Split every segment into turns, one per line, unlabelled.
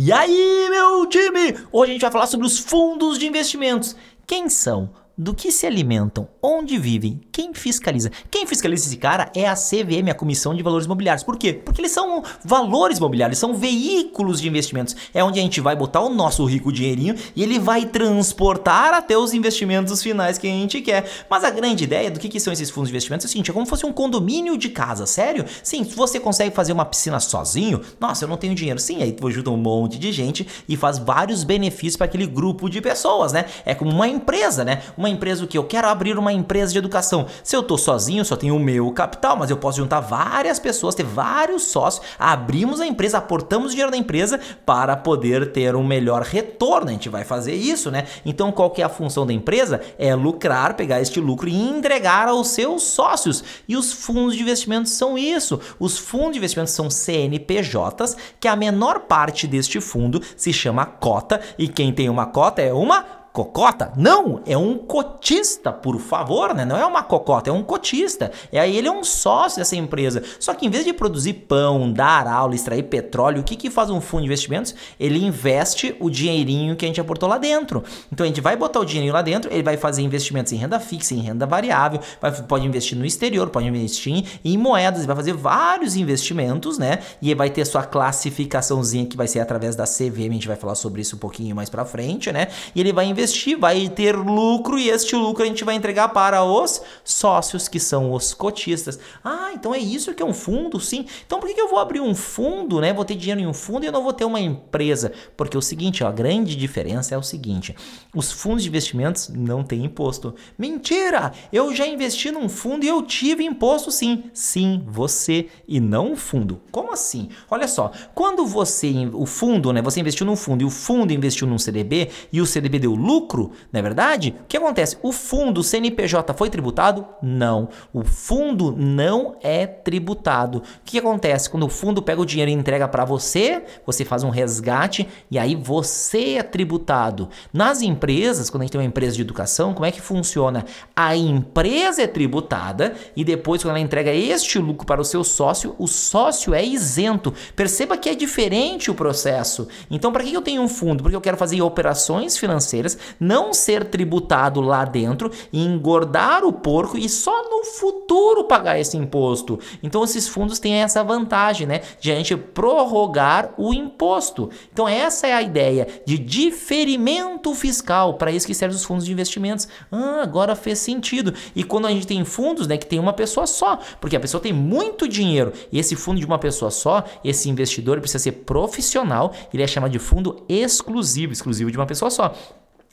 E aí, meu time? Hoje a gente vai falar sobre os fundos de investimentos. Quem são? Do que se alimentam, onde vivem, quem fiscaliza. Quem fiscaliza esse cara é a CVM, a Comissão de Valores Imobiliários. Por quê? Porque eles são valores imobiliários, são veículos de investimentos. É onde a gente vai botar o nosso rico dinheirinho e ele vai transportar até os investimentos finais que a gente quer. Mas a grande ideia do que, que são esses fundos de investimentos é o seguinte: é como se fosse um condomínio de casa, sério? Sim, se você consegue fazer uma piscina sozinho, nossa, eu não tenho dinheiro. Sim, aí tu ajuda um monte de gente e faz vários benefícios para aquele grupo de pessoas, né? É como uma empresa, né? Uma uma empresa o que? Eu quero abrir uma empresa de educação. Se eu tô sozinho, só tenho o meu capital, mas eu posso juntar várias pessoas, ter vários sócios, abrimos a empresa, aportamos dinheiro na empresa para poder ter um melhor retorno. A gente vai fazer isso, né? Então, qual que é a função da empresa? É lucrar, pegar este lucro e entregar aos seus sócios. E os fundos de investimentos são isso. Os fundos de investimentos são CNPJs, que a menor parte deste fundo se chama cota, e quem tem uma cota é uma cocota? Não, é um cotista, por favor, né? Não é uma cocota, é um cotista. E aí ele é um sócio dessa empresa. Só que em vez de produzir pão, dar aula, extrair petróleo, o que, que faz um fundo de investimentos? Ele investe o dinheirinho que a gente aportou lá dentro. Então a gente vai botar o dinheirinho lá dentro, ele vai fazer investimentos em renda fixa, em renda variável, vai, pode investir no exterior, pode investir em, em moedas, vai fazer vários investimentos, né? E vai ter sua classificaçãozinha que vai ser através da CVM, a gente vai falar sobre isso um pouquinho mais para frente, né? E ele vai investir investir, vai ter lucro e este lucro a gente vai entregar para os sócios, que são os cotistas. Ah, então é isso que é um fundo, sim. Então por que eu vou abrir um fundo, né? Vou ter dinheiro em um fundo e eu não vou ter uma empresa? Porque é o seguinte, ó, a grande diferença é o seguinte: os fundos de investimentos não têm imposto. Mentira! Eu já investi num fundo e eu tive imposto sim. Sim, você e não o fundo. Como assim? Olha só, quando você, o fundo, né? Você investiu num fundo e o fundo investiu num CDB e o CDB deu lucro lucro, não é verdade? O que acontece? O fundo CNPJ foi tributado? Não. O fundo não é tributado. O que acontece quando o fundo pega o dinheiro e entrega para você? Você faz um resgate e aí você é tributado. Nas empresas, quando a gente tem uma empresa de educação, como é que funciona? A empresa é tributada e depois quando ela entrega este lucro para o seu sócio, o sócio é isento. Perceba que é diferente o processo. Então, para que eu tenho um fundo? Porque eu quero fazer operações financeiras não ser tributado lá dentro engordar o porco e só no futuro pagar esse imposto. Então esses fundos têm essa vantagem, né, de a gente prorrogar o imposto. Então essa é a ideia de diferimento fiscal, para isso que servem os fundos de investimentos. Ah, agora fez sentido. E quando a gente tem fundos, né, que tem uma pessoa só, porque a pessoa tem muito dinheiro e esse fundo de uma pessoa só, esse investidor precisa ser profissional, ele é chamado de fundo exclusivo, exclusivo de uma pessoa só.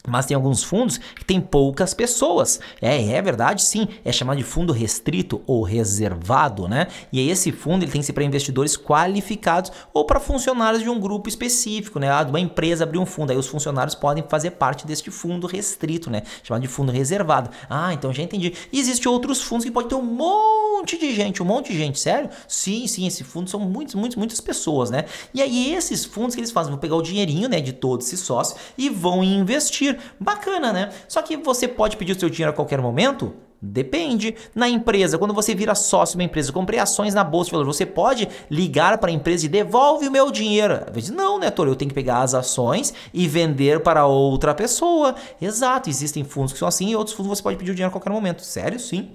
Mas tem alguns fundos que tem poucas pessoas. É, é verdade, sim. É chamado de fundo restrito ou reservado, né? E esse fundo ele tem que ser para investidores qualificados ou para funcionários de um grupo específico, né? Ah, de uma empresa abrir um fundo. Aí os funcionários podem fazer parte deste fundo restrito, né? Chamado de fundo reservado. Ah, então já entendi. Existem outros fundos que pode ter um monte de gente, um monte de gente, sério? Sim, sim, esse fundo são muitas, muitas, muitas pessoas, né? E aí esses fundos que eles fazem, vão pegar o dinheirinho, né, de todos esses sócios e vão investir Bacana, né? Só que você pode pedir o seu dinheiro a qualquer momento? Depende. Na empresa, quando você vira sócio de uma empresa, comprei ações na bolsa de valores, você pode ligar para a empresa e devolve o meu dinheiro. Às vezes, não, né, Tor? Eu tenho que pegar as ações e vender para outra pessoa. Exato, existem fundos que são assim e outros fundos você pode pedir o dinheiro a qualquer momento. Sério, sim.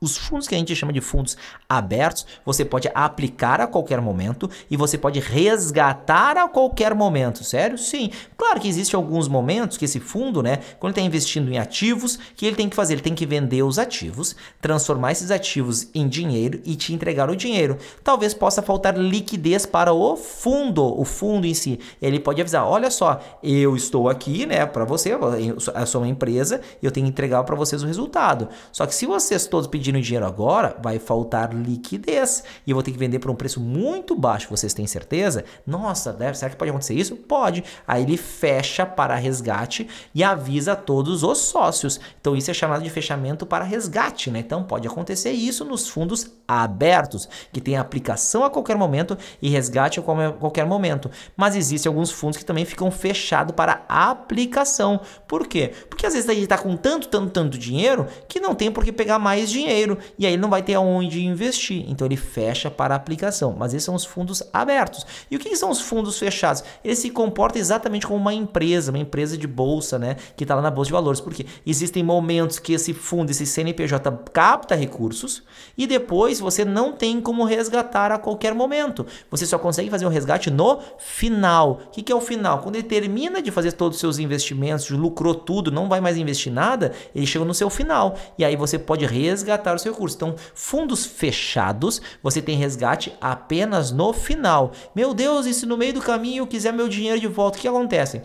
Os fundos que a gente chama de fundos abertos, você pode aplicar a qualquer momento e você pode resgatar a qualquer momento. Sério? Sim. Claro que existem alguns momentos que esse fundo, né, quando está investindo em ativos, que ele tem que fazer? Ele tem que vender os ativos, transformar esses ativos em dinheiro e te entregar o dinheiro. Talvez possa faltar liquidez para o fundo, o fundo em si. Ele pode avisar: olha só, eu estou aqui, né, para você, eu sou uma empresa e eu tenho que entregar para vocês o resultado. Só que se vocês todos pedirem pedindo dinheiro agora, vai faltar liquidez e eu vou ter que vender por um preço muito baixo. Vocês têm certeza? Nossa, deve, será que pode acontecer isso? Pode. Aí ele fecha para resgate e avisa todos os sócios. Então isso é chamado de fechamento para resgate, né? Então pode acontecer isso nos fundos abertos, que tem aplicação a qualquer momento e resgate a qualquer momento. Mas existem alguns fundos que também ficam fechados para aplicação. Por quê? Porque às vezes ele está com tanto, tanto, tanto dinheiro que não tem por que pegar mais dinheiro dinheiro e aí ele não vai ter aonde investir. Então ele fecha para a aplicação. Mas esses são os fundos abertos. E o que são os fundos fechados? Ele se comporta exatamente como uma empresa, uma empresa de bolsa, né? Que está lá na bolsa de valores. Porque existem momentos que esse fundo, esse CNPJ capta recursos e depois você não tem como resgatar a qualquer momento. Você só consegue fazer um resgate no final. O que, que é o final? Quando ele termina de fazer todos os seus investimentos, lucrou tudo, não vai mais investir nada, ele chega no seu final. E aí você pode resgatar o seu recurso. Então, fundos fechados, você tem resgate apenas no final. Meu Deus, e se no meio do caminho eu quiser meu dinheiro de volta, o que acontece?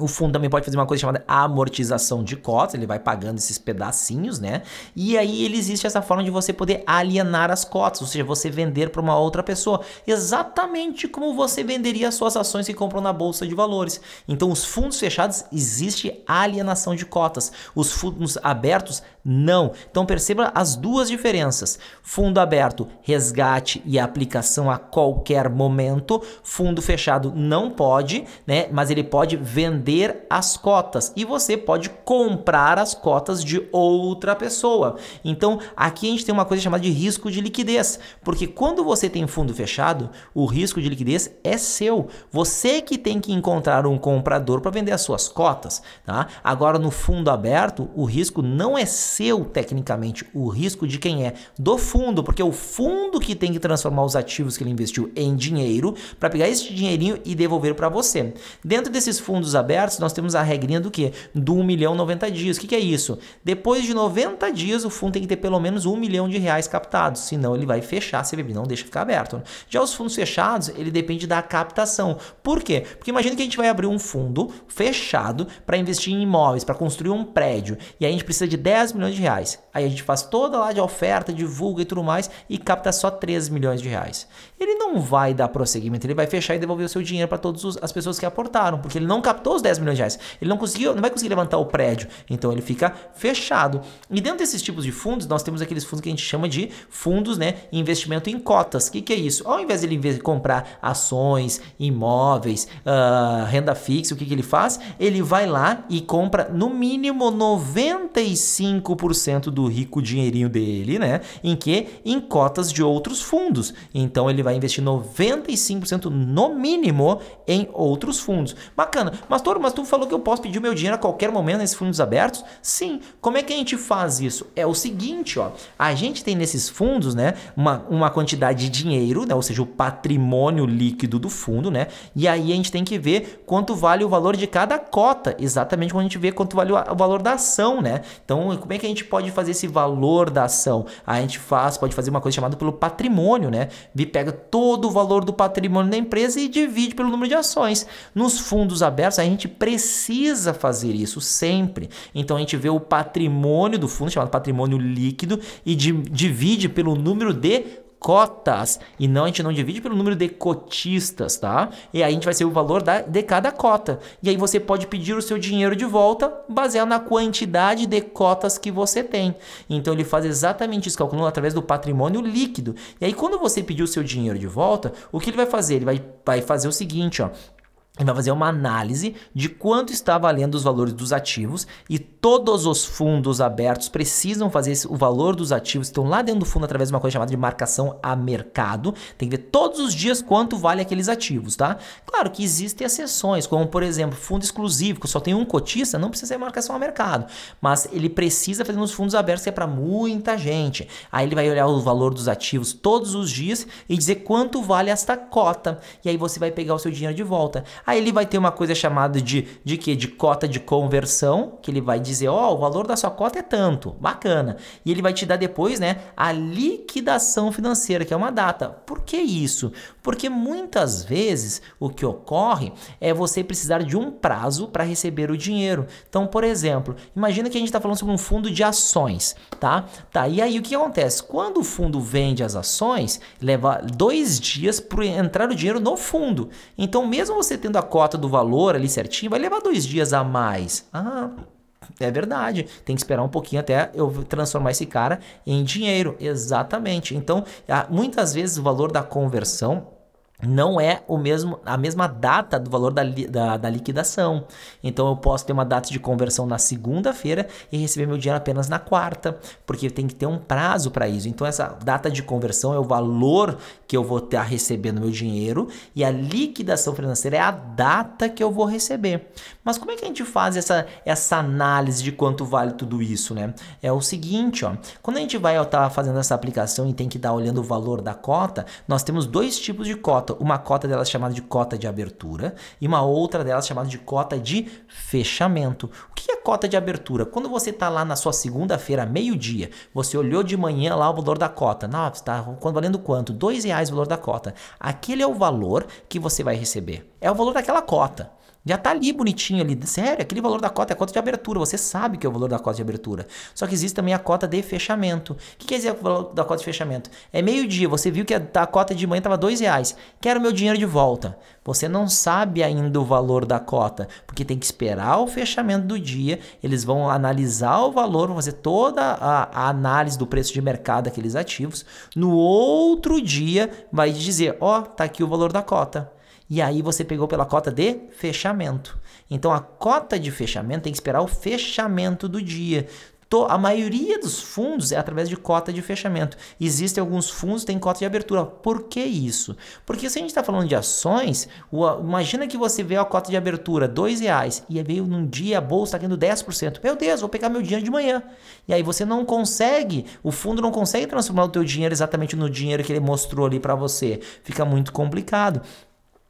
O fundo também pode fazer uma coisa chamada amortização de cotas, ele vai pagando esses pedacinhos, né? E aí ele existe essa forma de você poder alienar as cotas, ou seja, você vender para uma outra pessoa, exatamente como você venderia as suas ações que compram na bolsa de valores. Então, os fundos fechados existe alienação de cotas, os fundos abertos não. Então perceba as duas diferenças. Fundo aberto, resgate e aplicação a qualquer momento. Fundo fechado não pode, né? Mas ele pode vender as cotas e você pode comprar as cotas de outra pessoa. Então, aqui a gente tem uma coisa chamada de risco de liquidez, porque quando você tem fundo fechado, o risco de liquidez é seu. Você que tem que encontrar um comprador para vender as suas cotas, tá? Agora no fundo aberto, o risco não é seu tecnicamente, o risco de quem é do fundo, porque é o fundo que tem que transformar os ativos que ele investiu em dinheiro para pegar esse dinheirinho e devolver para você. Dentro desses fundos abertos nós temos a regrinha do que? Do 1 milhão 90 dias. O que, que é isso? Depois de 90 dias, o fundo tem que ter pelo menos 1 milhão de reais captados, senão ele vai fechar CVB, não deixa ficar aberto. Né? Já os fundos fechados, ele depende da captação. Por quê? Porque imagina que a gente vai abrir um fundo fechado para investir em imóveis, para construir um prédio, e aí a gente precisa de 10 milhões de reais. Aí a gente faz toda lá de oferta, divulga e tudo mais, e capta só 13 milhões de reais. Ele não vai dar prosseguimento, ele vai fechar e devolver o seu dinheiro para todas as pessoas que aportaram, porque ele não captou os 10 milhões de reais. Ele não conseguiu, não vai conseguir levantar o prédio, então ele fica fechado. E dentro desses tipos de fundos, nós temos aqueles fundos que a gente chama de fundos, né, investimento em cotas. O que, que é isso? Ao invés de ele comprar ações, imóveis, uh, renda fixa, o que, que ele faz? Ele vai lá e compra no mínimo 95% do rico dinheirinho dele, né? Em que? Em cotas de outros fundos. Então ele vai investir 95% no mínimo em outros fundos. Bacana. Mas todo, mas tu falou que eu posso pedir meu dinheiro a qualquer momento nesses fundos abertos? Sim. Como é que a gente faz isso? É o seguinte, ó. A gente tem nesses fundos, né, uma, uma quantidade de dinheiro, né, ou seja, o patrimônio líquido do fundo, né? E aí a gente tem que ver quanto vale o valor de cada cota, exatamente quando a gente vê quanto vale o valor da ação, né? Então, como é que a gente pode fazer esse valor da ação? A gente faz, pode fazer uma coisa chamada pelo patrimônio, né? Vi pega todo o valor do patrimônio da empresa e divide pelo número de ações. Nos fundos abertos, a gente precisa fazer isso sempre. Então a gente vê o patrimônio do fundo, chamado patrimônio líquido, e divide pelo número de cotas e não a gente não divide pelo número de cotistas, tá? E aí a gente vai ser o valor da, de cada cota. E aí você pode pedir o seu dinheiro de volta baseado na quantidade de cotas que você tem. Então ele faz exatamente isso, calculando através do patrimônio líquido. E aí quando você pedir o seu dinheiro de volta, o que ele vai fazer? Ele vai, vai fazer o seguinte, ó vai fazer uma análise de quanto está valendo os valores dos ativos e todos os fundos abertos precisam fazer esse, o valor dos ativos, estão lá dentro do fundo através de uma coisa chamada de marcação a mercado. Tem que ver todos os dias quanto vale aqueles ativos, tá? Claro que existem exceções, como por exemplo, fundo exclusivo, que só tem um cotista, não precisa ser marcação a mercado, mas ele precisa fazer nos fundos abertos que é para muita gente. Aí ele vai olhar o valor dos ativos todos os dias e dizer quanto vale esta cota. E aí você vai pegar o seu dinheiro de volta. Aí ele vai ter uma coisa chamada de de quê? De cota de conversão, que ele vai dizer, ó, oh, o valor da sua cota é tanto, bacana. E ele vai te dar depois, né, a liquidação financeira, que é uma data. Por que isso? Porque muitas vezes o que ocorre é você precisar de um prazo para receber o dinheiro. Então, por exemplo, imagina que a gente está falando sobre um fundo de ações, tá? Tá, e aí o que acontece? Quando o fundo vende as ações, leva dois dias para entrar o dinheiro no fundo. Então, mesmo você tendo a cota do valor ali certinho, vai levar dois dias a mais. Ah, é verdade. Tem que esperar um pouquinho até eu transformar esse cara em dinheiro. Exatamente. Então, muitas vezes o valor da conversão não é o mesmo a mesma data do valor da, da, da, liquidação. Então eu posso ter uma data de conversão na segunda-feira e receber meu dinheiro apenas na quarta, porque tem que ter um prazo para isso. Então essa data de conversão é o valor que eu vou estar recebendo meu dinheiro e a liquidação financeira é a data que eu vou receber. Mas como é que a gente faz essa, essa análise de quanto vale tudo isso, né? É o seguinte, ó, quando a gente vai estar tá fazendo essa aplicação e tem que estar olhando o valor da cota, nós temos dois tipos de cota cota, uma cota delas chamada de cota de abertura e uma outra delas chamada de cota de fechamento. O que é cota de abertura? Quando você está lá na sua segunda-feira, meio-dia, você olhou de manhã lá o valor da cota. Não, está valendo quanto? Dois reais o valor da cota. Aquele é o valor que você vai receber. É o valor daquela cota. Já tá ali bonitinho ali. Sério, aquele valor da cota é a cota de abertura. Você sabe que é o valor da cota de abertura. Só que existe também a cota de fechamento. O que quer dizer o valor da cota de fechamento? É meio-dia, você viu que a, cota de manhã estava dois reais. Quero meu dinheiro de volta. Você não sabe ainda o valor da cota, porque tem que esperar o fechamento do dia. Eles vão analisar o valor, vão fazer toda a, a análise do preço de mercado daqueles ativos. No outro dia, vai dizer: Ó, oh, tá aqui o valor da cota e aí você pegou pela cota de fechamento. Então a cota de fechamento tem que esperar o fechamento do dia. A maioria dos fundos é através de cota de fechamento. Existem alguns fundos que têm cota de abertura. Por que isso? Porque se a gente está falando de ações, imagina que você vê a cota de abertura R$ reais e veio num dia a bolsa está caindo 10%. Meu Deus, vou pegar meu dinheiro de manhã. E aí você não consegue, o fundo não consegue transformar o teu dinheiro exatamente no dinheiro que ele mostrou ali para você. Fica muito complicado.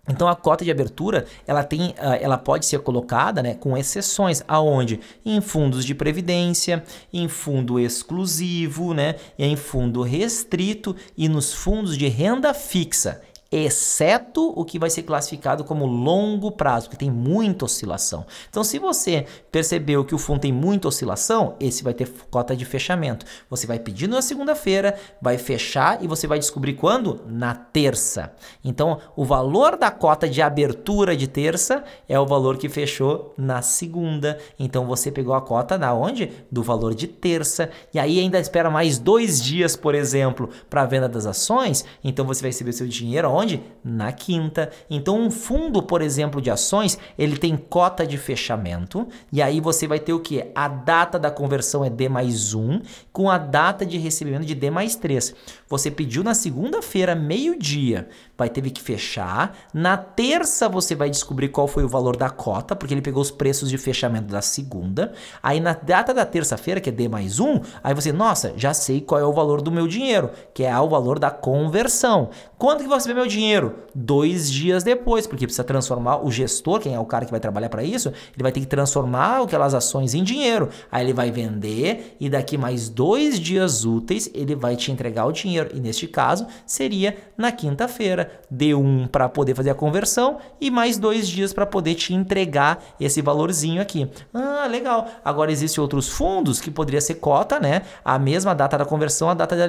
Então a cota de abertura ela tem, ah, ela pode ser colocada, né, com exceções, aonde? Em fundos de previdência, em fundo exclusivo, né, em fundo restrito e nos fundos de renda fixa exceto o que vai ser classificado como longo prazo, porque tem muita oscilação. Então, se você percebeu que o fundo tem muita oscilação, esse vai ter cota de fechamento. Você vai pedir na segunda-feira, vai fechar e você vai descobrir quando? Na terça. Então, o valor da cota de abertura de terça é o valor que fechou na segunda. Então, você pegou a cota da onde? Do valor de terça. E aí ainda espera mais dois dias, por exemplo, para a venda das ações. Então, você vai receber seu dinheiro onde? Na quinta. Então, um fundo, por exemplo, de ações, ele tem cota de fechamento, e aí você vai ter o que? A data da conversão é D mais 1, com a data de recebimento de D mais 3. Você pediu na segunda-feira, meio-dia, vai ter que fechar. Na terça, você vai descobrir qual foi o valor da cota, porque ele pegou os preços de fechamento da segunda. Aí, na data da terça-feira, que é D mais 1, aí você, nossa, já sei qual é o valor do meu dinheiro, que é o valor da conversão. Quando que você vê meu dinheiro? Dois dias depois, porque precisa transformar o gestor, quem é o cara que vai trabalhar para isso, ele vai ter que transformar aquelas ações em dinheiro. Aí ele vai vender e daqui mais dois dias úteis ele vai te entregar o dinheiro. E neste caso seria na quinta-feira. Deu um para poder fazer a conversão e mais dois dias para poder te entregar esse valorzinho aqui. Ah, legal. Agora existem outros fundos que poderia ser cota, né? A mesma data da conversão, a data da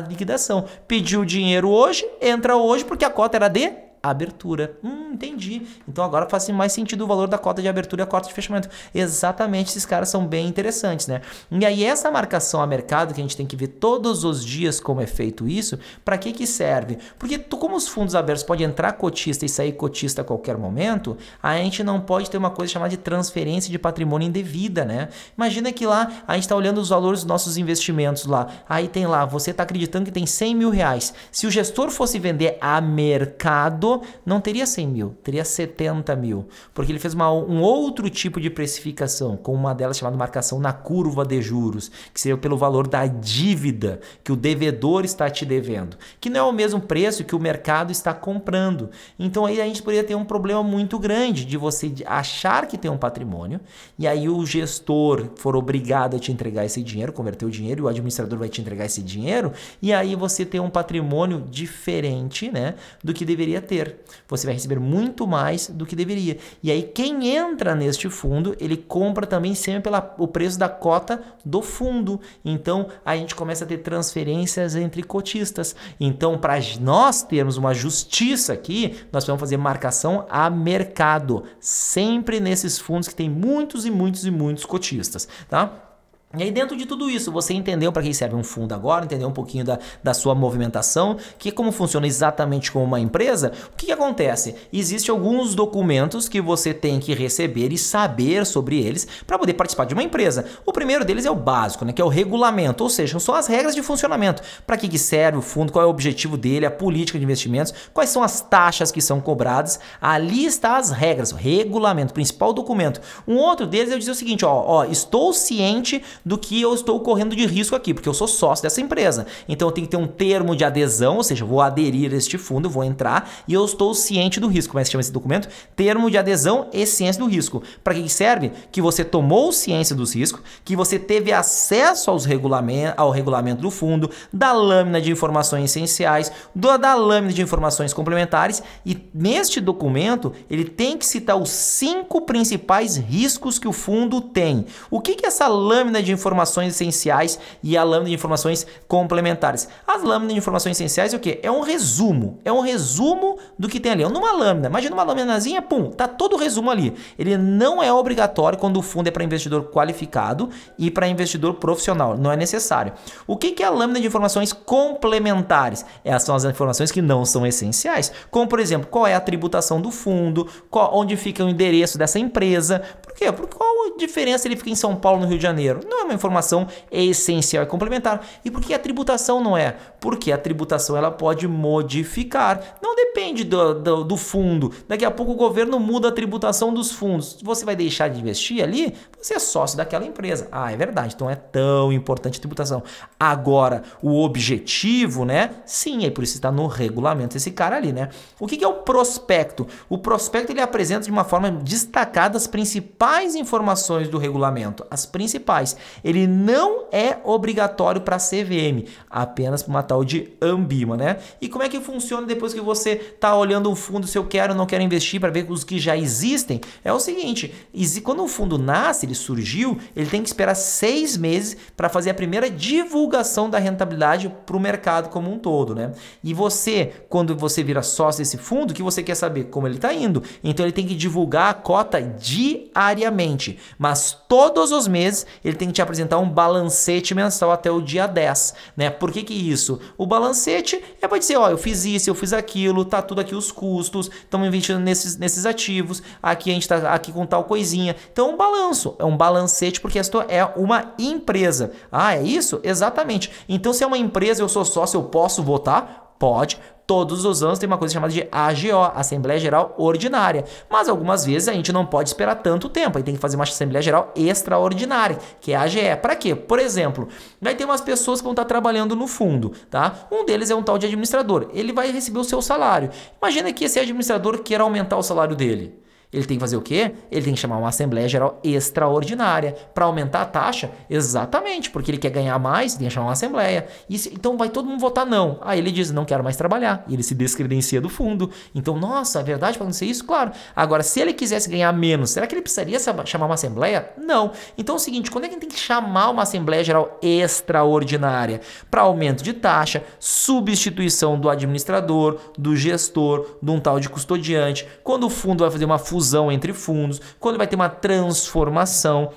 liquidação. Pediu o dinheiro hoje, entra hoje porque a cota era de abertura. Hum, entendi. Então agora faz mais sentido o valor da cota de abertura e a cota de fechamento. Exatamente, esses caras são bem interessantes, né? E aí essa marcação a mercado que a gente tem que ver todos os dias como é feito isso, para que que serve? Porque tu, como os fundos abertos pode entrar cotista e sair cotista a qualquer momento, a gente não pode ter uma coisa chamada de transferência de patrimônio indevida, né? Imagina que lá a gente está olhando os valores dos nossos investimentos lá, aí tem lá, você está acreditando que tem 100 mil reais. Se o gestor fosse vender a mercado não teria 100 mil, teria 70 mil. Porque ele fez uma, um outro tipo de precificação, com uma delas chamada marcação na curva de juros, que seria pelo valor da dívida que o devedor está te devendo, que não é o mesmo preço que o mercado está comprando. Então aí a gente poderia ter um problema muito grande de você achar que tem um patrimônio e aí o gestor for obrigado a te entregar esse dinheiro, converter o dinheiro e o administrador vai te entregar esse dinheiro e aí você tem um patrimônio diferente, né, do que deveria ter ter. Você vai receber muito mais do que deveria. E aí, quem entra neste fundo, ele compra também sempre pelo preço da cota do fundo. Então, a gente começa a ter transferências entre cotistas. Então, para nós termos uma justiça aqui, nós vamos fazer marcação a mercado, sempre nesses fundos que tem muitos e muitos e muitos cotistas, tá? E aí, dentro de tudo isso, você entendeu para que serve um fundo agora, entendeu um pouquinho da, da sua movimentação, que como funciona exatamente como uma empresa, o que, que acontece? Existem alguns documentos que você tem que receber e saber sobre eles para poder participar de uma empresa. O primeiro deles é o básico, né, que é o regulamento, ou seja, são as regras de funcionamento. Para que, que serve o fundo, qual é o objetivo dele, a política de investimentos, quais são as taxas que são cobradas. Ali está as regras, o regulamento, principal documento. Um outro deles é dizer o seguinte: ó, ó estou ciente do que eu estou correndo de risco aqui, porque eu sou sócio dessa empresa. Então eu tenho que ter um termo de adesão, ou seja, vou aderir a este fundo, vou entrar e eu estou ciente do risco. Como é que se chama esse documento? Termo de adesão e ciência do risco. Para que serve? Que você tomou ciência dos riscos, que você teve acesso aos regulamentos, ao regulamento do fundo, da lâmina de informações essenciais, da, da lâmina de informações complementares e neste documento ele tem que citar os cinco principais riscos que o fundo tem. O que, que essa lâmina de informações essenciais e a lâmina de informações complementares. As lâminas de informações essenciais é o que? É um resumo. É um resumo do que tem ali. Numa lâmina, imagina uma lâminazinha, pum, tá todo o resumo ali. Ele não é obrigatório quando o fundo é para investidor qualificado e para investidor profissional. Não é necessário. O que, que é a lâmina de informações complementares? Essas são as informações que não são essenciais. Como, por exemplo, qual é a tributação do fundo, qual, onde fica o endereço dessa empresa. Por quê? Por qual a diferença ele fica em São Paulo, no Rio de Janeiro? Não é uma informação essencial e complementar. E por que a tributação não é? Porque a tributação ela pode modificar. Não depende do, do, do fundo. Daqui a pouco o governo muda a tributação dos fundos. Você vai deixar de investir ali? Você é sócio daquela empresa. Ah, é verdade. Então é tão importante a tributação. Agora, o objetivo, né? Sim, é por isso está no regulamento esse cara ali, né? O que, que é o prospecto? O prospecto ele apresenta de uma forma destacada as principais informações do regulamento, as principais. Ele não é obrigatório para a CVM, apenas para uma tal de Ambima, né? E como é que funciona depois que você está olhando um fundo se eu quero ou não quero investir para ver os que já existem? É o seguinte, quando o fundo nasce, ele surgiu, ele tem que esperar seis meses para fazer a primeira divulgação da rentabilidade para o mercado como um todo, né? E você, quando você vira sócio desse fundo, que você quer saber como ele está indo, então ele tem que divulgar a cota diariamente, mas todos os meses ele tem que te apresentar um balancete mensal até o dia 10, né? Por que que isso? O balancete é para dizer, ó, eu fiz isso, eu fiz aquilo, tá tudo aqui os custos, estamos investindo nesses, nesses ativos, aqui a gente está aqui com tal coisinha. Então, um balanço, é um balancete porque isto é uma empresa. Ah, é isso? Exatamente. Então, se é uma empresa, eu sou sócio, eu posso votar? Pode, todos os anos tem uma coisa chamada de AGO, Assembleia Geral Ordinária. Mas algumas vezes a gente não pode esperar tanto tempo, aí tem que fazer uma Assembleia Geral Extraordinária, que é a AGE. Para quê? Por exemplo, vai ter umas pessoas que vão estar trabalhando no fundo, tá? Um deles é um tal de administrador. Ele vai receber o seu salário. Imagina que esse administrador queira aumentar o salário dele. Ele tem que fazer o quê? Ele tem que chamar uma Assembleia Geral Extraordinária. Para aumentar a taxa? Exatamente, porque ele quer ganhar mais, tem que chamar uma Assembleia. Se, então vai todo mundo votar não. Aí ele diz, não quero mais trabalhar. E ele se descredencia do fundo. Então, nossa, é verdade para acontecer isso? Claro. Agora, se ele quisesse ganhar menos, será que ele precisaria chamar uma Assembleia? Não. Então é o seguinte, quando é que ele tem que chamar uma Assembleia Geral Extraordinária? Para aumento de taxa, substituição do administrador, do gestor, de um tal de custodiante. Quando o fundo vai fazer uma fusão fusão entre fundos, quando vai ter uma transformação.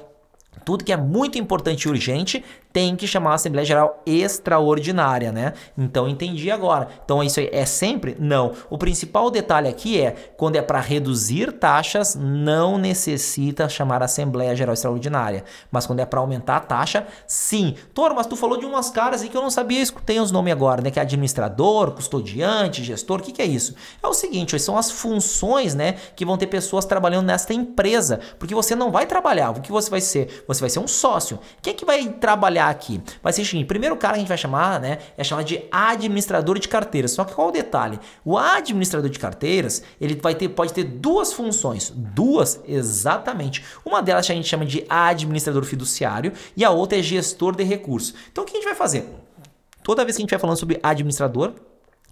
Tudo que é muito importante e urgente tem que chamar a Assembleia Geral Extraordinária, né? Então entendi agora. Então isso é sempre? Não. O principal detalhe aqui é quando é para reduzir taxas, não necessita chamar a Assembleia Geral Extraordinária. Mas quando é para aumentar a taxa, sim. Toro, mas tu falou de umas caras aí que eu não sabia, escutei os nomes agora, né? Que é administrador, custodiante, gestor, o que, que é isso? É o seguinte, são as funções, né? Que vão ter pessoas trabalhando nesta empresa. Porque você não vai trabalhar. O que você vai ser? Você vai ser um sócio. Quem é que vai trabalhar? Aqui. Vai ser o seguinte: primeiro cara que a gente vai chamar, né, é chamado de administrador de carteiras. Só que qual o detalhe? O administrador de carteiras, ele vai ter, pode ter duas funções. Duas, exatamente. Uma delas a gente chama de administrador fiduciário e a outra é gestor de recursos. Então o que a gente vai fazer? Toda vez que a gente vai falando sobre administrador,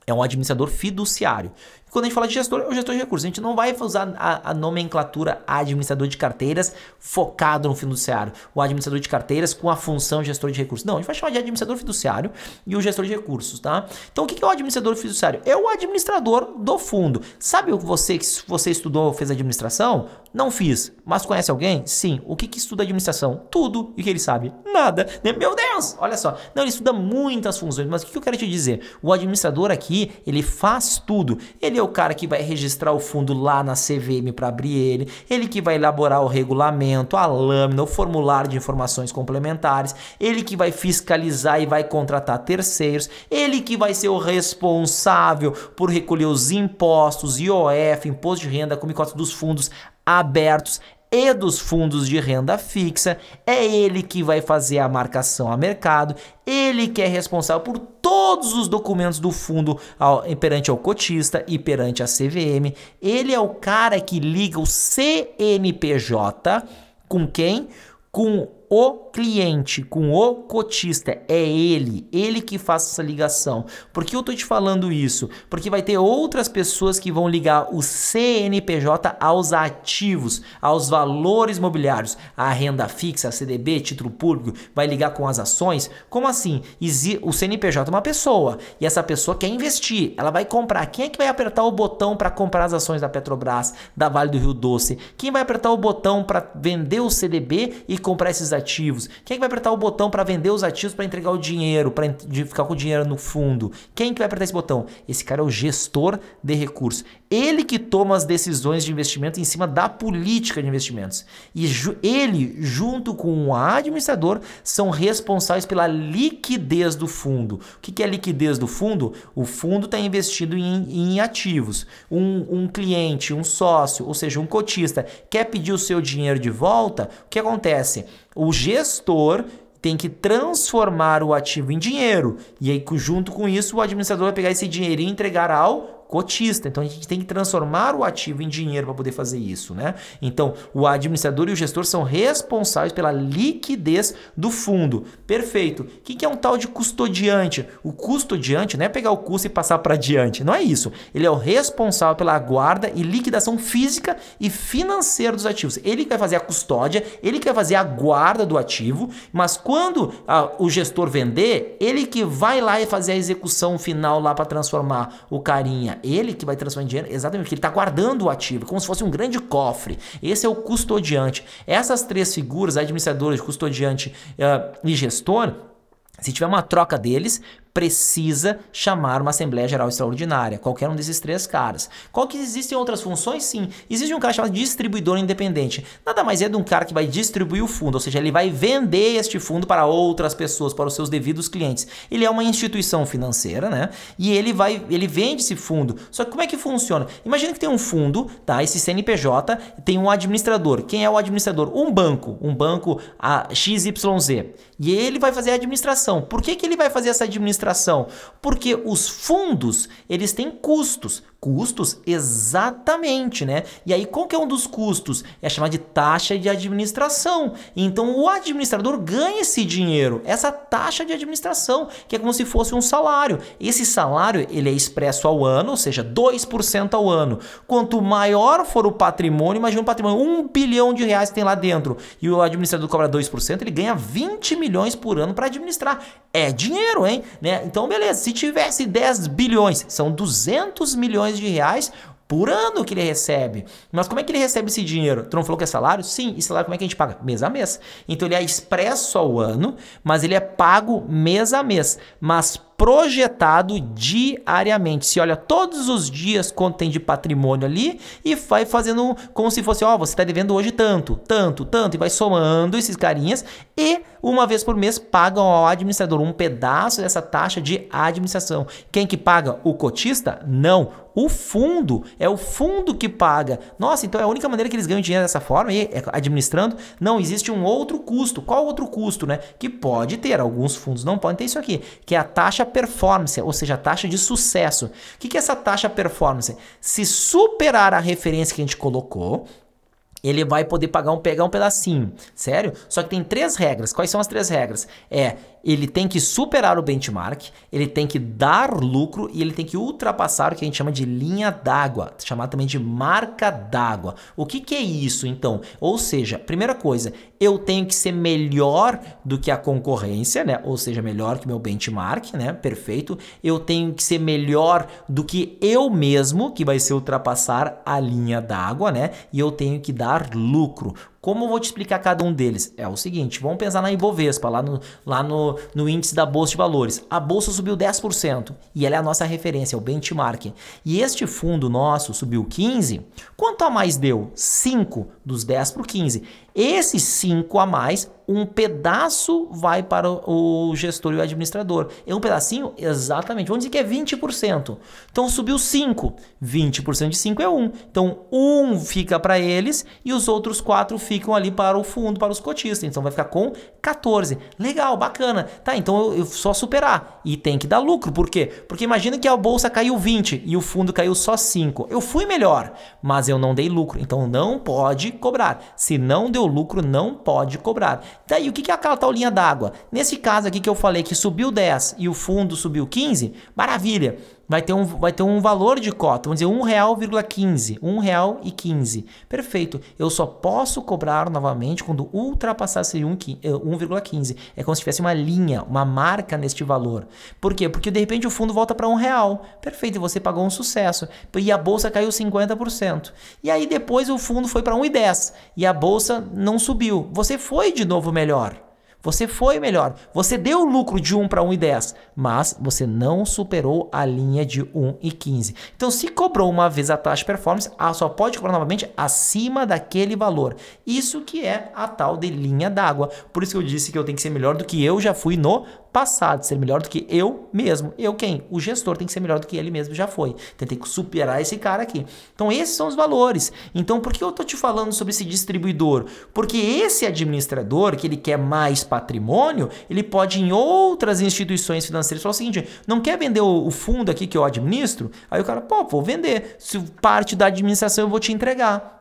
é um administrador fiduciário. Quando a gente fala de gestor, é o gestor de recursos. A gente não vai usar a, a, nomenclatura administrador de carteiras focado no fiduciário. O administrador de carteiras com a função gestor de recursos. Não, a gente vai chamar de administrador fiduciário e o gestor de recursos, tá? Então, o que é o administrador fiduciário? É o administrador do fundo. Sabe você, que você estudou, fez administração? Não fiz, mas conhece alguém? Sim. O que, que estuda administração? Tudo. E o que ele sabe? Nada. Meu Deus! Olha só. Não, ele estuda muitas funções, mas o que eu quero te dizer? O administrador aqui, ele faz tudo. Ele é o cara que vai registrar o fundo lá na CVM para abrir ele, ele que vai elaborar o regulamento, a lâmina, o formulário de informações complementares, ele que vai fiscalizar e vai contratar terceiros, ele que vai ser o responsável por recolher os impostos, IOF, imposto de renda, como cota dos fundos abertos, e dos fundos de renda fixa, é ele que vai fazer a marcação a mercado, ele que é responsável por todos os documentos do fundo ao, perante ao cotista e perante a CVM. Ele é o cara que liga o CNPJ com quem? Com o cliente, com o cotista, é ele, ele que faz essa ligação. Por que eu tô te falando isso? Porque vai ter outras pessoas que vão ligar o CNPJ aos ativos, aos valores mobiliários, a renda fixa, a CDB, título público, vai ligar com as ações. Como assim? O CNPJ é uma pessoa e essa pessoa quer investir, ela vai comprar. Quem é que vai apertar o botão para comprar as ações da Petrobras, da Vale do Rio Doce? Quem vai apertar o botão para vender o CDB e comprar esses ativos? Quem é que vai apertar o botão para vender os ativos para entregar o dinheiro, para ficar com o dinheiro no fundo? Quem é que vai apertar esse botão? Esse cara é o gestor de recursos. Ele que toma as decisões de investimento em cima da política de investimentos. E ju ele, junto com o administrador, são responsáveis pela liquidez do fundo. O que, que é liquidez do fundo? O fundo está investido em, em ativos. Um, um cliente, um sócio, ou seja, um cotista, quer pedir o seu dinheiro de volta, o que acontece? O gestor tem que transformar o ativo em dinheiro. E aí, junto com isso, o administrador vai pegar esse dinheiro e entregar ao cotista. Então a gente tem que transformar o ativo em dinheiro para poder fazer isso, né? Então o administrador e o gestor são responsáveis pela liquidez do fundo. Perfeito. O que é um tal de custodiante? O custodiante não é pegar o custo e passar para diante, não é isso. Ele é o responsável pela guarda e liquidação física e financeira dos ativos. Ele que vai fazer a custódia, ele que vai fazer a guarda do ativo, mas quando a, o gestor vender, ele que vai lá e fazer a execução final lá para transformar o carinha ele que vai transformar em dinheiro, exatamente, porque ele está guardando o ativo, como se fosse um grande cofre. Esse é o custodiante. Essas três figuras, administrador, custodiante uh, e gestor, se tiver uma troca deles, precisa chamar uma Assembleia Geral Extraordinária, qualquer um desses três caras. Qual que existem outras funções? Sim, existe um cara chamado distribuidor independente. Nada mais é de um cara que vai distribuir o fundo, ou seja, ele vai vender este fundo para outras pessoas, para os seus devidos clientes. Ele é uma instituição financeira, né? E ele vai, ele vende esse fundo. Só que como é que funciona? Imagina que tem um fundo, tá? Esse CNPJ tem um administrador. Quem é o administrador? Um banco, um banco a XYZ. E ele vai fazer a administração. Por que, que ele vai fazer essa administração? Administração? Porque os fundos, eles têm custos. Custos? Exatamente, né? E aí, qual que é um dos custos? É chamado de taxa de administração. Então, o administrador ganha esse dinheiro, essa taxa de administração, que é como se fosse um salário. Esse salário, ele é expresso ao ano, ou seja, 2% ao ano. Quanto maior for o patrimônio, imagina um patrimônio, 1 bilhão de reais tem lá dentro, e o administrador cobra 2%, ele ganha 20 milhões por ano para administrar. É dinheiro, hein? Né? Então, beleza, se tivesse 10 bilhões, são 200 milhões milhões de reais por ano que ele recebe. Mas como é que ele recebe esse dinheiro? Tu não falou que é salário? Sim, e salário como é que a gente paga? Mês a mês. Então ele é expresso ao ano, mas ele é pago mês a mês. Mas projetado diariamente. Se olha todos os dias quanto tem de patrimônio ali e vai fazendo como se fosse, ó, você está devendo hoje tanto, tanto, tanto, e vai somando esses carinhas e uma vez por mês pagam ao administrador um pedaço dessa taxa de administração. Quem que paga? O cotista? Não. O fundo. É o fundo que paga. Nossa, então é a única maneira que eles ganham dinheiro dessa forma, e é administrando. Não, existe um outro custo. Qual outro custo, né? Que pode ter. Alguns fundos não podem ter isso aqui, que é a taxa performance, ou seja, a taxa de sucesso. O que é essa taxa performance? Se superar a referência que a gente colocou, ele vai poder pagar um, pegar um pedacinho, sério? Só que tem três regras. Quais são as três regras? É ele tem que superar o benchmark, ele tem que dar lucro e ele tem que ultrapassar o que a gente chama de linha d'água, chamado também de marca d'água. O que, que é isso então? Ou seja, primeira coisa, eu tenho que ser melhor do que a concorrência, né? Ou seja, melhor que meu benchmark, né? Perfeito. Eu tenho que ser melhor do que eu mesmo, que vai ser ultrapassar a linha d'água, né? E eu tenho que dar lucro. Como eu vou te explicar cada um deles? É o seguinte, vamos pensar na Ibovespa, lá no, lá no, no índice da Bolsa de Valores. A Bolsa subiu 10% e ela é a nossa referência, é o benchmark. E este fundo nosso subiu 15%. Quanto a mais deu? 5 dos 10 para o 15. Esses 5 a mais um pedaço vai para o gestor e o administrador. É um pedacinho? Exatamente. Vamos dizer que é 20%. Então subiu 5. 20% de 5 é 1. Então 1 fica para eles e os outros 4 ficam ali para o fundo, para os cotistas. Então vai ficar com 14. Legal, bacana. Tá, então eu, eu só superar. E tem que dar lucro. Por quê? Porque imagina que a bolsa caiu 20 e o fundo caiu só 5. Eu fui melhor, mas eu não dei lucro. Então não pode cobrar. Se não deu lucro, não pode cobrar. Daí, o que é aquela tal linha d'água? Nesse caso aqui que eu falei que subiu 10 e o fundo subiu 15, maravilha vai ter um, vai ter um valor de cota, vamos dizer, R$1,15, R$1,15. Perfeito. Eu só posso cobrar novamente quando ultrapassar esse 1,15. É como se tivesse uma linha, uma marca neste valor. Por quê? Porque de repente o fundo volta para um real. Perfeito, você pagou um sucesso. E a bolsa caiu 50%. E aí depois o fundo foi para 1,10 e a bolsa não subiu. Você foi de novo melhor. Você foi melhor. Você deu lucro de 1 para 1,10, mas você não superou a linha de 1,15. Então, se cobrou uma vez a taxa de performance, ela só pode cobrar novamente acima daquele valor. Isso que é a tal de linha d'água. Por isso que eu disse que eu tenho que ser melhor do que eu já fui no passado, ser melhor do que eu mesmo. Eu quem? O gestor tem que ser melhor do que ele mesmo já foi. Tentei superar esse cara aqui. Então esses são os valores. Então por que eu tô te falando sobre esse distribuidor? Porque esse administrador que ele quer mais patrimônio, ele pode em outras instituições financeiras falar o seguinte: não quer vender o fundo aqui que eu administro? Aí o cara, pô, vou vender. Se parte da administração eu vou te entregar.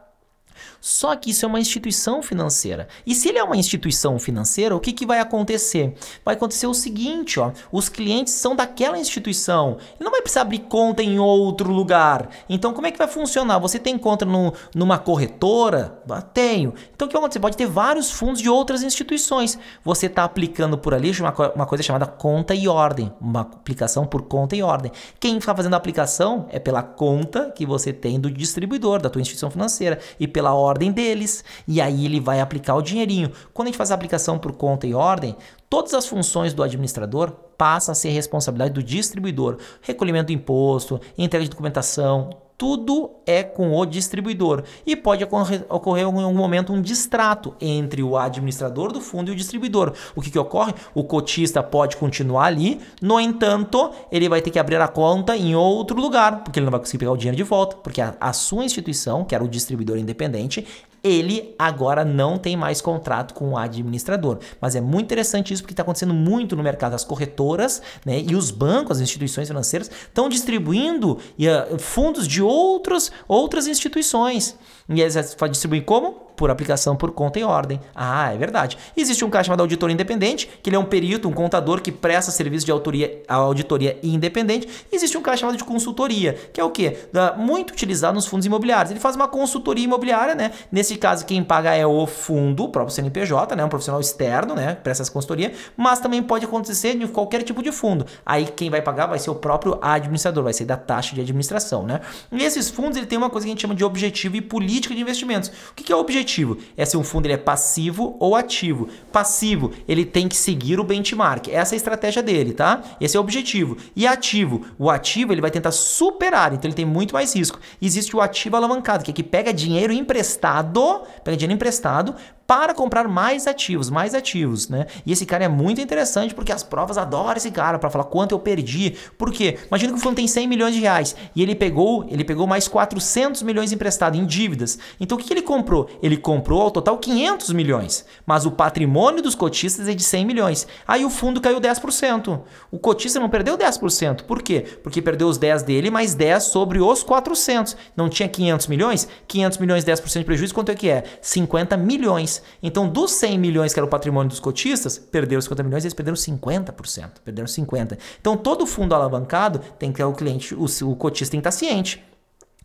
Só que isso é uma instituição financeira. E se ele é uma instituição financeira, o que, que vai acontecer? Vai acontecer o seguinte, ó, os clientes são daquela instituição. Ele não vai precisar abrir conta em outro lugar. Então, como é que vai funcionar? Você tem conta no, numa corretora? Ah, tenho. Então, o que vai acontecer? Pode ter vários fundos de outras instituições. Você está aplicando por ali uma, uma coisa chamada conta e ordem. Uma aplicação por conta e ordem. Quem está fazendo a aplicação é pela conta que você tem do distribuidor, da tua instituição financeira. E pela ordem ordem deles, e aí ele vai aplicar o dinheirinho. Quando a gente faz a aplicação por conta e ordem, todas as funções do administrador passam a ser responsabilidade do distribuidor. Recolhimento do imposto, entrega de documentação, tudo é com o distribuidor. E pode ocorrer, em algum momento um distrato entre o administrador do fundo e o distribuidor. O que, que ocorre? O cotista pode continuar ali, no entanto, ele vai ter que abrir a conta em outro lugar, porque ele não vai conseguir pegar o dinheiro de volta, porque a, a sua instituição, que era o distribuidor independente, ele agora não tem mais contrato com o administrador. Mas é muito interessante isso porque está acontecendo muito no mercado. As corretoras né, e os bancos, as instituições financeiras, estão distribuindo uh, fundos de outros, outras instituições. E eles distribuem como? Por aplicação por conta em ordem. Ah, é verdade. Existe um cara chamado auditor independente, que ele é um perito, um contador que presta serviço de autoria, auditoria independente. existe um cara chamado de consultoria, que é o quê? Muito utilizado nos fundos imobiliários. Ele faz uma consultoria imobiliária, né? Nesse caso, quem paga é o fundo, o próprio CNPJ, né? Um profissional externo, né? Presta essa consultoria, mas também pode acontecer de qualquer tipo de fundo. Aí quem vai pagar vai ser o próprio administrador, vai ser da taxa de administração, né? E esses fundos, ele tem uma coisa que a gente chama de objetivo e política de investimentos. O que é o objetivo? Objetivo. É se um fundo ele é passivo ou ativo. Passivo, ele tem que seguir o benchmark. Essa é a estratégia dele, tá? Esse é o objetivo. E ativo, o ativo ele vai tentar superar, então ele tem muito mais risco. Existe o ativo alavancado, que é que pega dinheiro emprestado, pega dinheiro emprestado para comprar mais ativos, mais ativos, né? E esse cara é muito interessante porque as provas adoram esse cara para falar quanto eu perdi. Por quê? Imagina que o fundo tem 100 milhões de reais e ele pegou, ele pegou mais 400 milhões emprestado em dívidas. Então o que, ele comprou? Ele comprou ao total 500 milhões, mas o patrimônio dos cotistas é de 100 milhões. Aí o fundo caiu 10%. O cotista não perdeu 10%. Por quê? Porque perdeu os 10 dele mais 10 sobre os 400. Não tinha 500 milhões? 500 milhões, 10% de prejuízo, quanto é que é? 50 milhões. Então, dos 100 milhões que era o patrimônio dos cotistas, perderam 50 milhões, eles perderam 50%. Perderam 50%. Então, todo fundo alavancado tem que o cliente, o, o cotista tem que estar ciente.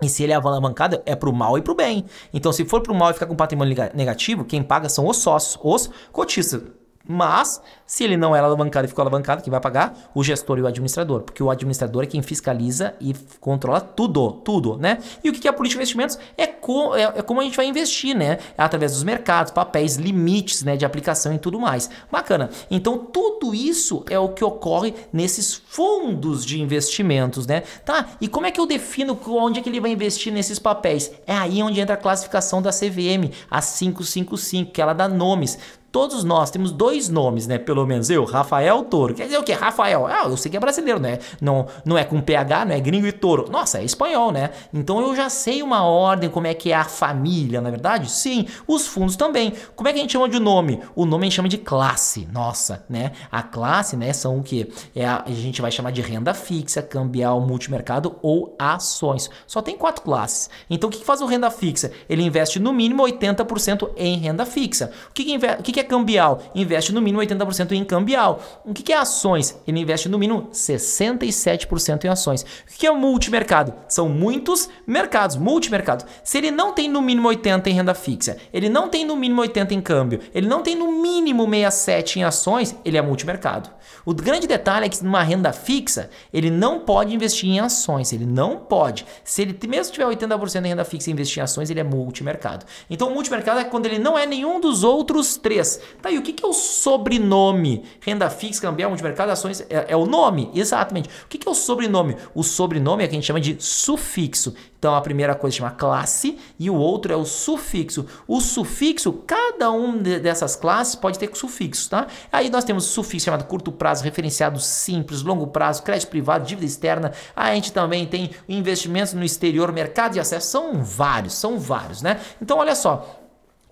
E se ele é alavancado, é para o mal e para o bem. Então, se for para o mal e ficar com patrimônio negativo, quem paga são os sócios, os cotistas. Mas, se ele não era alavancado e ficou alavancado, quem vai pagar? O gestor e o administrador. Porque o administrador é quem fiscaliza e controla tudo, tudo, né? E o que é a política de investimentos? É, co é, é como a gente vai investir, né? É através dos mercados, papéis, limites né, de aplicação e tudo mais. Bacana. Então, tudo isso é o que ocorre nesses fundos de investimentos, né? Tá, e como é que eu defino onde é que ele vai investir nesses papéis? É aí onde entra a classificação da CVM, a 555, que ela dá nomes. Todos nós temos dois nomes, né? Pelo menos eu, Rafael Toro. Quer dizer o quê? Rafael. Ah, eu sei que é brasileiro, né? Não, não é com PH, não é gringo e touro. Nossa, é espanhol, né? Então eu já sei uma ordem, como é que é a família, na é verdade? Sim, os fundos também. Como é que a gente chama de nome? O nome a gente chama de classe. Nossa, né? A classe, né, são o quê? É a, a gente vai chamar de renda fixa, cambial, multimercado ou ações. Só tem quatro classes. Então o que, faz o renda fixa? Ele investe no mínimo 80% em renda fixa. O que, que, o que, que é cambial? Investe no mínimo 80% em cambial. O que é ações? Ele investe no mínimo 67% em ações. O que é multimercado? São muitos mercados, multimercado. Se ele não tem no mínimo 80% em renda fixa, ele não tem no mínimo 80% em câmbio, ele não tem no mínimo 67% em ações, ele é multimercado. O grande detalhe é que numa renda fixa, ele não pode investir em ações, ele não pode. Se ele mesmo tiver 80% em renda fixa e investir em ações, ele é multimercado. Então, multimercado é quando ele não é nenhum dos outros três. Tá, e o que, é o sobrenome? Renda fixa, cambial, multimercado, ações, é, é o nome, exatamente. O que, é o sobrenome? O sobrenome é que a gente chama de sufixo. Então a primeira coisa chama classe e o outro é o sufixo. O sufixo, cada um de, dessas classes pode ter sufixo, tá? Aí nós temos sufixo chamado curto prazo, referenciado simples, longo prazo, crédito privado, dívida externa. A gente também tem investimentos no exterior, mercado de acesso, são vários, são vários, né? Então olha só,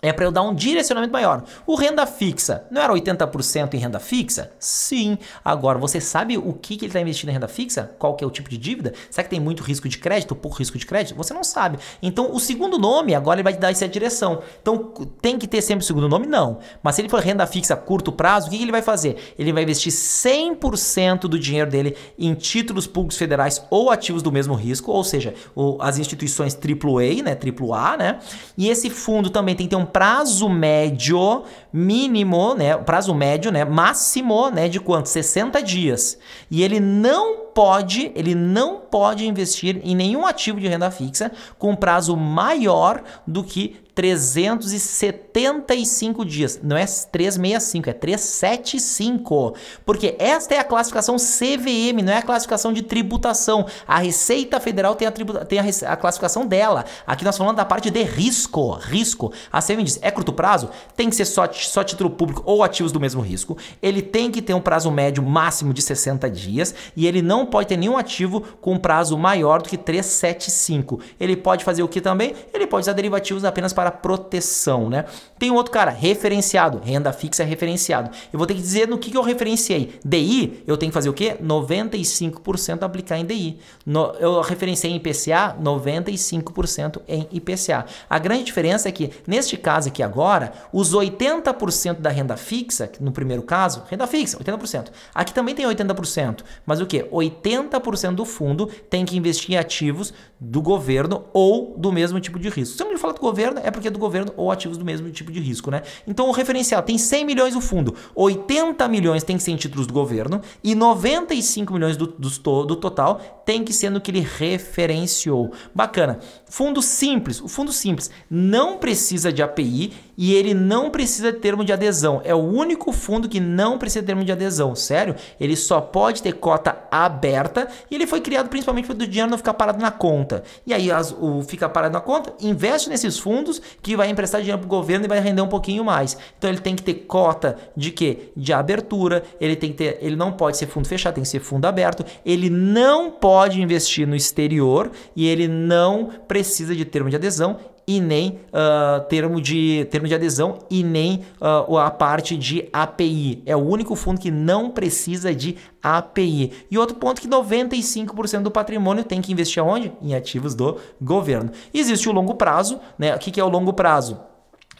é para eu dar um direcionamento maior. O renda fixa, não era 80% em renda fixa? Sim. Agora, você sabe o que, que ele está investindo em renda fixa? Qual que é o tipo de dívida? Será que tem muito risco de crédito, pouco risco de crédito? Você não sabe. Então, o segundo nome, agora ele vai te dar essa direção. Então, tem que ter sempre o segundo nome? Não. Mas se ele for renda fixa a curto prazo, o que, que ele vai fazer? Ele vai investir 100% do dinheiro dele em títulos públicos federais ou ativos do mesmo risco, ou seja, as instituições AAA, né, AAA, né? E esse fundo também tem que ter um prazo médio mínimo, né, prazo médio, né, máximo, né, de quanto? 60 dias. E ele não pode, ele não pode investir em nenhum ativo de renda fixa com prazo maior do que 375 dias. Não é 365, é 375. Porque esta é a classificação CVM, não é a classificação de tributação. A Receita Federal tem a, tributa, tem a, a classificação dela. Aqui nós falamos da parte de risco. Risco. A CVM diz: é curto prazo? Tem que ser só, só título público ou ativos do mesmo risco. Ele tem que ter um prazo médio máximo de 60 dias e ele não pode ter nenhum ativo com prazo maior do que 375. Ele pode fazer o que também? Ele pode usar derivativos apenas para proteção, né? Tem um outro cara, referenciado, renda fixa referenciado. Eu vou ter que dizer no que, que eu referenciei. DI, eu tenho que fazer o quê? 95% aplicar em DI. No, eu referenciei em IPCA, 95% em IPCA. A grande diferença é que, neste caso aqui agora, os 80% da renda fixa, no primeiro caso, renda fixa, 80%. Aqui também tem 80%, mas o que? 80% do fundo tem que investir em ativos do governo ou do mesmo tipo de risco. Se eu me falar do governo, é porque é do governo ou ativos do mesmo tipo de risco, né? Então o referencial tem 100 milhões no fundo, 80 milhões tem que ser em títulos do governo e 95 milhões do, do, do total tem que ser no que ele referenciou. Bacana. Fundo simples. O fundo simples não precisa de API e ele não precisa de termo de adesão. É o único fundo que não precisa de termo de adesão. Sério? Ele só pode ter cota aberta e ele foi criado principalmente para o dinheiro não ficar parado na conta. E aí as, o fica parado na conta, investe nesses fundos que vai emprestar dinheiro para o governo e vai render um pouquinho mais. Então ele tem que ter cota de quê? De abertura. Ele tem que ter, ele não pode ser fundo fechado, tem que ser fundo aberto. Ele não pode investir no exterior e ele não precisa de termo de adesão e nem uh, termo, de, termo de adesão e nem uh, a parte de API. É o único fundo que não precisa de API. E outro ponto que 95% do patrimônio tem que investir aonde? Em ativos do governo. Existe o longo prazo, né? O que, que é o longo prazo?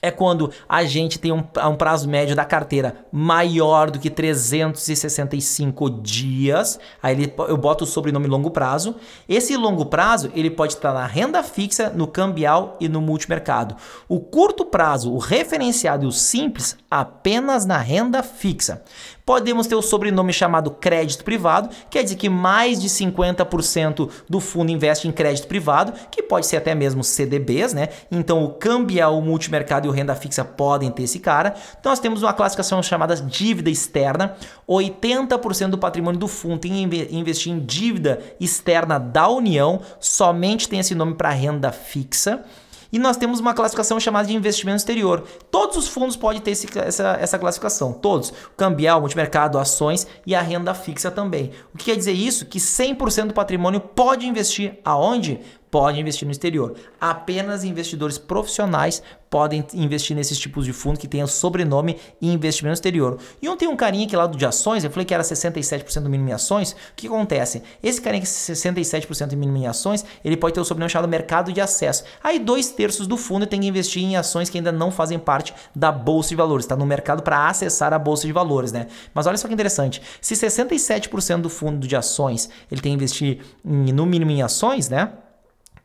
É quando a gente tem um, um, prazo médio da carteira maior do que 365 dias. Aí ele, eu boto o sobrenome longo prazo. Esse longo prazo ele pode estar na renda fixa, no cambial e no multimercado. O curto prazo, o referenciado e o simples, apenas na renda fixa. Podemos ter o sobrenome chamado crédito privado, quer dizer que mais de 50% do fundo investe em crédito privado, que pode ser até mesmo CDBs, né? Então o cambial, o multimercado e o renda fixa podem ter esse cara. Então nós temos uma classificação chamada dívida externa. 80% do patrimônio do fundo tem que investir em dívida externa da União, somente tem esse nome para renda fixa. E nós temos uma classificação chamada de investimento exterior. Todos os fundos podem ter esse, essa, essa classificação. Todos. O cambial, multimercado, ações e a renda fixa também. O que quer dizer isso? Que 100% do patrimônio pode investir aonde? Pode investir no exterior. Apenas investidores profissionais podem investir nesses tipos de fundo que tenham sobrenome e investimento exterior. E ontem um carinha aqui lá do de ações, eu falei que era 67% do mínimo em ações. O que acontece? Esse carinha que é 67% do mínimo em ações, ele pode ter o sobrenome chamado mercado de acesso. Aí dois terços do fundo tem que investir em ações que ainda não fazem parte da bolsa de valores, está no mercado para acessar a bolsa de valores, né? Mas olha só que interessante, se 67% do fundo de ações ele tem que investir em, no mínimo em ações, né?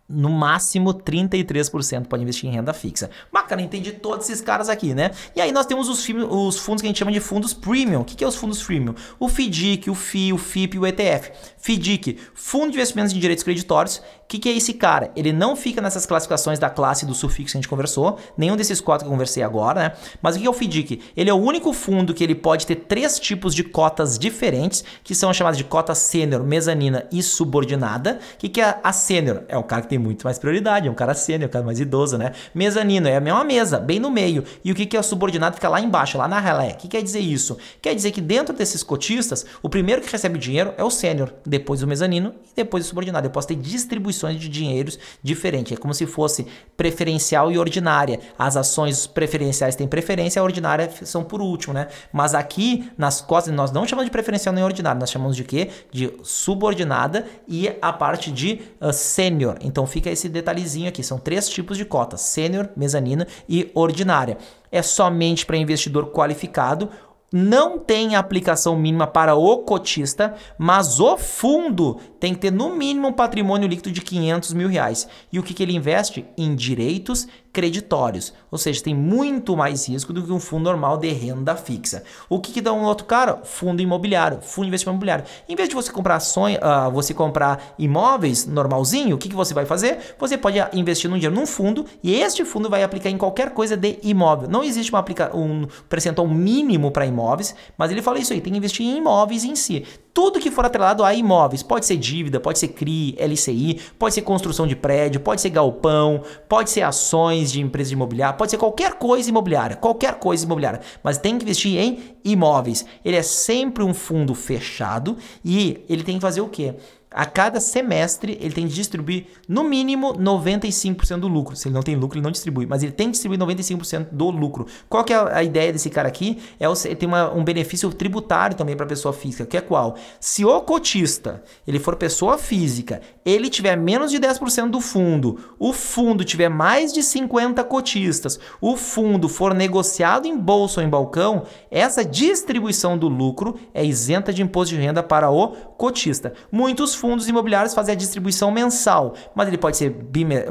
No máximo 33% pode investir em renda fixa. Bacana, entendi todos esses caras aqui, né? E aí nós temos os, os fundos que a gente chama de fundos premium. O que, que é os fundos premium? O FDIC, o FI, o FIP e o ETF. FDIC, Fundo de Investimentos em Direitos Creditórios. O que, que é esse cara? Ele não fica nessas classificações da classe do sufixo que a gente conversou, nenhum desses quatro que eu conversei agora, né? Mas o que é o FDIC? Ele é o único fundo que ele pode ter três tipos de cotas diferentes, que são chamadas de cota sênior, mezanina e subordinada. O que, que é a sênior? É o cara que tem muito mais prioridade, é um cara sênior, é um cara mais idoso, né? Mezanino é a mesma mesa, bem no meio. E o que, que é o subordinado? Fica lá embaixo, lá na relé. O que quer dizer isso? Quer dizer que dentro desses cotistas, o primeiro que recebe dinheiro é o sênior depois o mezanino e depois o subordinado. Eu posso ter distribuições de dinheiros diferentes. É como se fosse preferencial e ordinária. As ações preferenciais têm preferência, a ordinária são por último, né? Mas aqui nas costas nós não chamamos de preferencial nem ordinária, nós chamamos de quê? De subordinada e a parte de uh, sênior. Então fica esse detalhezinho aqui. São três tipos de cotas: sênior, mezanina e ordinária. É somente para investidor qualificado não tem aplicação mínima para o cotista, mas o fundo tem que ter no mínimo um patrimônio líquido de 500 mil reais. E o que, que ele investe? Em direitos creditórios, ou seja, tem muito mais risco do que um fundo normal de renda fixa. O que, que dá um outro cara? Fundo imobiliário, fundo de investimento imobiliário. Em vez de você comprar ações, uh, você comprar imóveis normalzinho, o que, que você vai fazer? Você pode investir num dinheiro num fundo e este fundo vai aplicar em qualquer coisa de imóvel. Não existe uma aplica um percentual mínimo para imóveis, mas ele fala isso aí, tem que investir em imóveis em si tudo que for atrelado a imóveis. Pode ser dívida, pode ser CRI, LCI, pode ser construção de prédio, pode ser galpão, pode ser ações de empresa de pode ser qualquer coisa imobiliária, qualquer coisa imobiliária, mas tem que investir em imóveis. Ele é sempre um fundo fechado e ele tem que fazer o quê? A cada semestre, ele tem que distribuir no mínimo 95% do lucro. Se ele não tem lucro, ele não distribui, mas ele tem que distribuir 95% do lucro. Qual que é a ideia desse cara aqui? É ter uma, um benefício tributário também para a pessoa física, que é qual? Se o cotista ele for pessoa física, ele tiver menos de 10% do fundo, o fundo tiver mais de 50 cotistas, o fundo for negociado em bolsa ou em balcão, essa distribuição do lucro é isenta de imposto de renda para o cotista. Muitos fundos imobiliários fazem a distribuição mensal, mas ele pode ser,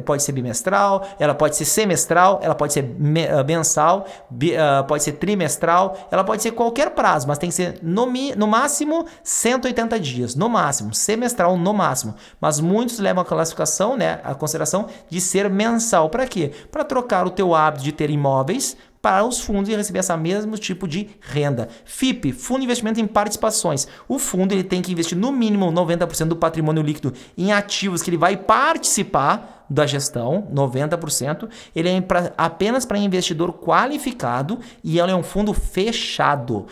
pode ser bimestral, ela pode ser semestral, ela pode ser uh, mensal, uh, pode ser trimestral, ela pode ser qualquer prazo, mas tem que ser no, no máximo 180 dias, no máximo, semestral no máximo. Mas muitos levam a classificação, né, a consideração de ser mensal. Para quê? Para trocar o teu hábito de ter imóveis para os fundos e receber esse mesmo tipo de renda. FIP, Fundo de Investimento em Participações. O fundo ele tem que investir no mínimo 90% do patrimônio líquido em ativos que ele vai participar da gestão, 90%. Ele é pra, apenas para investidor qualificado e ele é um fundo fechado.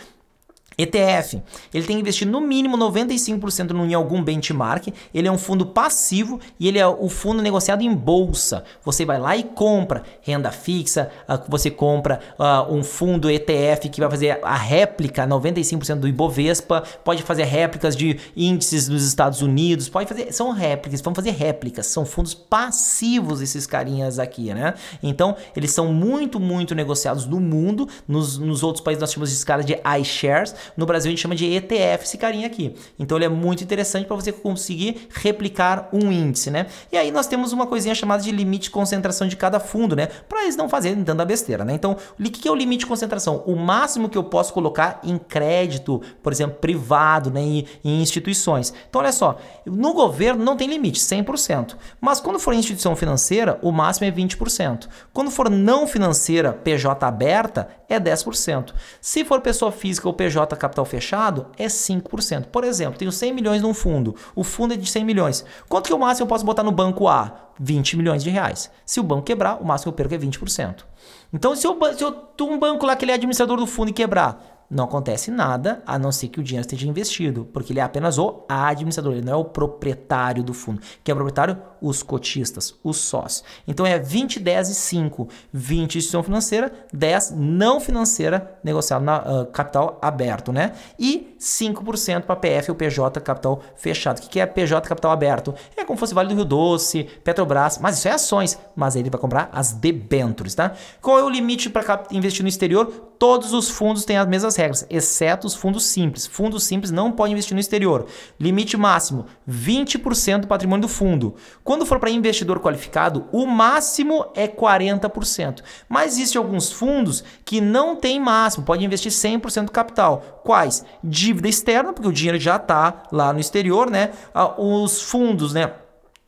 ETF, ele tem que investir no mínimo 95% em algum benchmark, ele é um fundo passivo e ele é o fundo negociado em bolsa. Você vai lá e compra renda fixa, ah, você compra uh, um fundo ETF que vai fazer a réplica 95% do Ibovespa, pode fazer réplicas de índices dos Estados Unidos, pode fazer, são réplicas, vão fazer réplicas, são fundos passivos esses carinhas aqui, né? Então, eles são muito, muito negociados no mundo, nos, nos outros países nós chamamos de escala de iShares, no Brasil a gente chama de ETF esse carinha aqui. Então ele é muito interessante para você conseguir replicar um índice, né? E aí nós temos uma coisinha chamada de limite de concentração de cada fundo, né? Para eles não fazerem tanta besteira, né? Então, o que é o limite de concentração? O máximo que eu posso colocar em crédito, por exemplo, privado, né? Em, em instituições. Então, olha só, no governo não tem limite, 100%. Mas quando for instituição financeira, o máximo é 20%. Quando for não financeira, PJ aberta, é 10%. Se for pessoa física ou PJ capital fechado, é 5%. Por exemplo, tenho 100 milhões num fundo. O fundo é de 100 milhões. Quanto que o máximo eu posso botar no banco A? 20 milhões de reais. Se o banco quebrar, o máximo que eu perco é 20%. Então, se eu, se eu um banco lá que ele é administrador do fundo e quebrar, não acontece nada a não ser que o dinheiro esteja investido, porque ele é apenas o administrador, ele não é o proprietário do fundo. Quem é o proprietário? Os cotistas, os sócios. Então é 20, 10 e 5. 20 instituição financeira, 10 não financeira, negociado na uh, capital aberto, né? E 5% para PF ou PJ capital fechado. O que é PJ capital aberto? É como se fosse Vale do Rio Doce, Petrobras, mas isso é ações, mas ele vai comprar as debêntures, tá? Qual é o limite para investir no exterior? Todos os fundos têm as mesmas regras, exceto os fundos simples. Fundos simples não podem investir no exterior. Limite máximo: 20% do patrimônio do fundo. Quando for para investidor qualificado, o máximo é 40%. Mas existem alguns fundos que não têm máximo, pode investir 100% do capital. Quais? Dívida externa, porque o dinheiro já está lá no exterior, né? Ah, os fundos, né?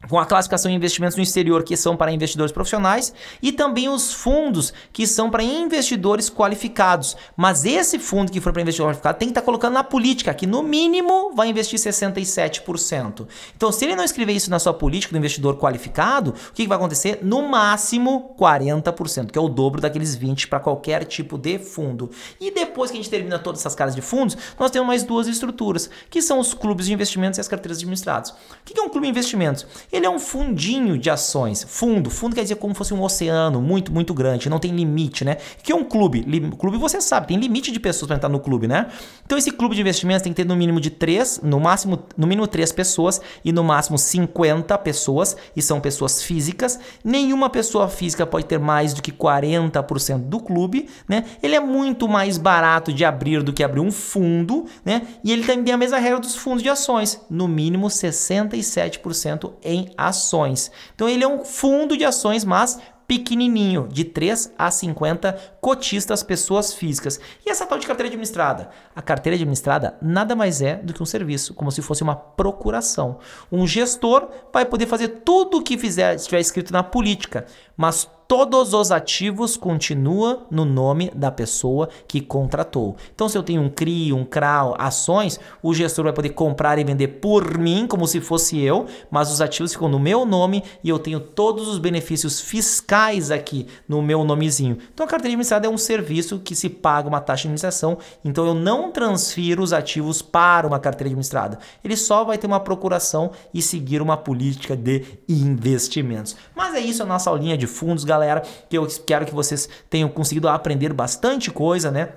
Com a classificação de investimentos no exterior, que são para investidores profissionais, e também os fundos que são para investidores qualificados. Mas esse fundo que for para investidor qualificado tem que estar tá colocando na política, que no mínimo vai investir 67%. Então, se ele não escrever isso na sua política do investidor qualificado, o que vai acontecer? No máximo 40%, que é o dobro daqueles 20% para qualquer tipo de fundo. E depois que a gente termina todas essas casas de fundos, nós temos mais duas estruturas, que são os clubes de investimentos e as carteiras administradas. O que é um clube de investimentos? Ele é um fundinho de ações. Fundo. Fundo quer dizer como fosse um oceano muito, muito grande. Não tem limite, né? Que é um clube? Clube você sabe, tem limite de pessoas para entrar no clube, né? Então esse clube de investimentos tem que ter no mínimo de três, no máximo, no mínimo três pessoas e no máximo 50 pessoas. E são pessoas físicas. Nenhuma pessoa física pode ter mais do que 40% do clube, né? Ele é muito mais barato de abrir do que abrir um fundo, né? E ele também tem a mesma regra dos fundos de ações. No mínimo 67% em ações. Então ele é um fundo de ações, mas pequenininho, de 3 a 50 cotistas, pessoas físicas. E essa tal de carteira administrada? A carteira administrada nada mais é do que um serviço, como se fosse uma procuração. Um gestor vai poder fazer tudo o que fizer, estiver escrito na política, mas todos os ativos continuam no nome da pessoa que contratou. Então, se eu tenho um CRI, um CRAL, ações, o gestor vai poder comprar e vender por mim, como se fosse eu, mas os ativos ficam no meu nome e eu tenho todos os benefícios fiscais aqui no meu nomezinho. Então, a carteira administrada é um serviço que se paga uma taxa de administração, então eu não transfiro os ativos para uma carteira administrada. Ele só vai ter uma procuração e seguir uma política de investimentos. Mas é isso a nossa aulinha de fundos, galera galera, que eu quero que vocês tenham conseguido aprender bastante coisa, né?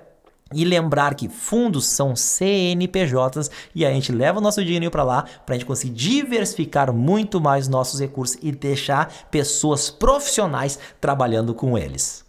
E lembrar que fundos são CNPJs e a gente leva o nosso dinheiro para lá para a gente conseguir diversificar muito mais nossos recursos e deixar pessoas profissionais trabalhando com eles.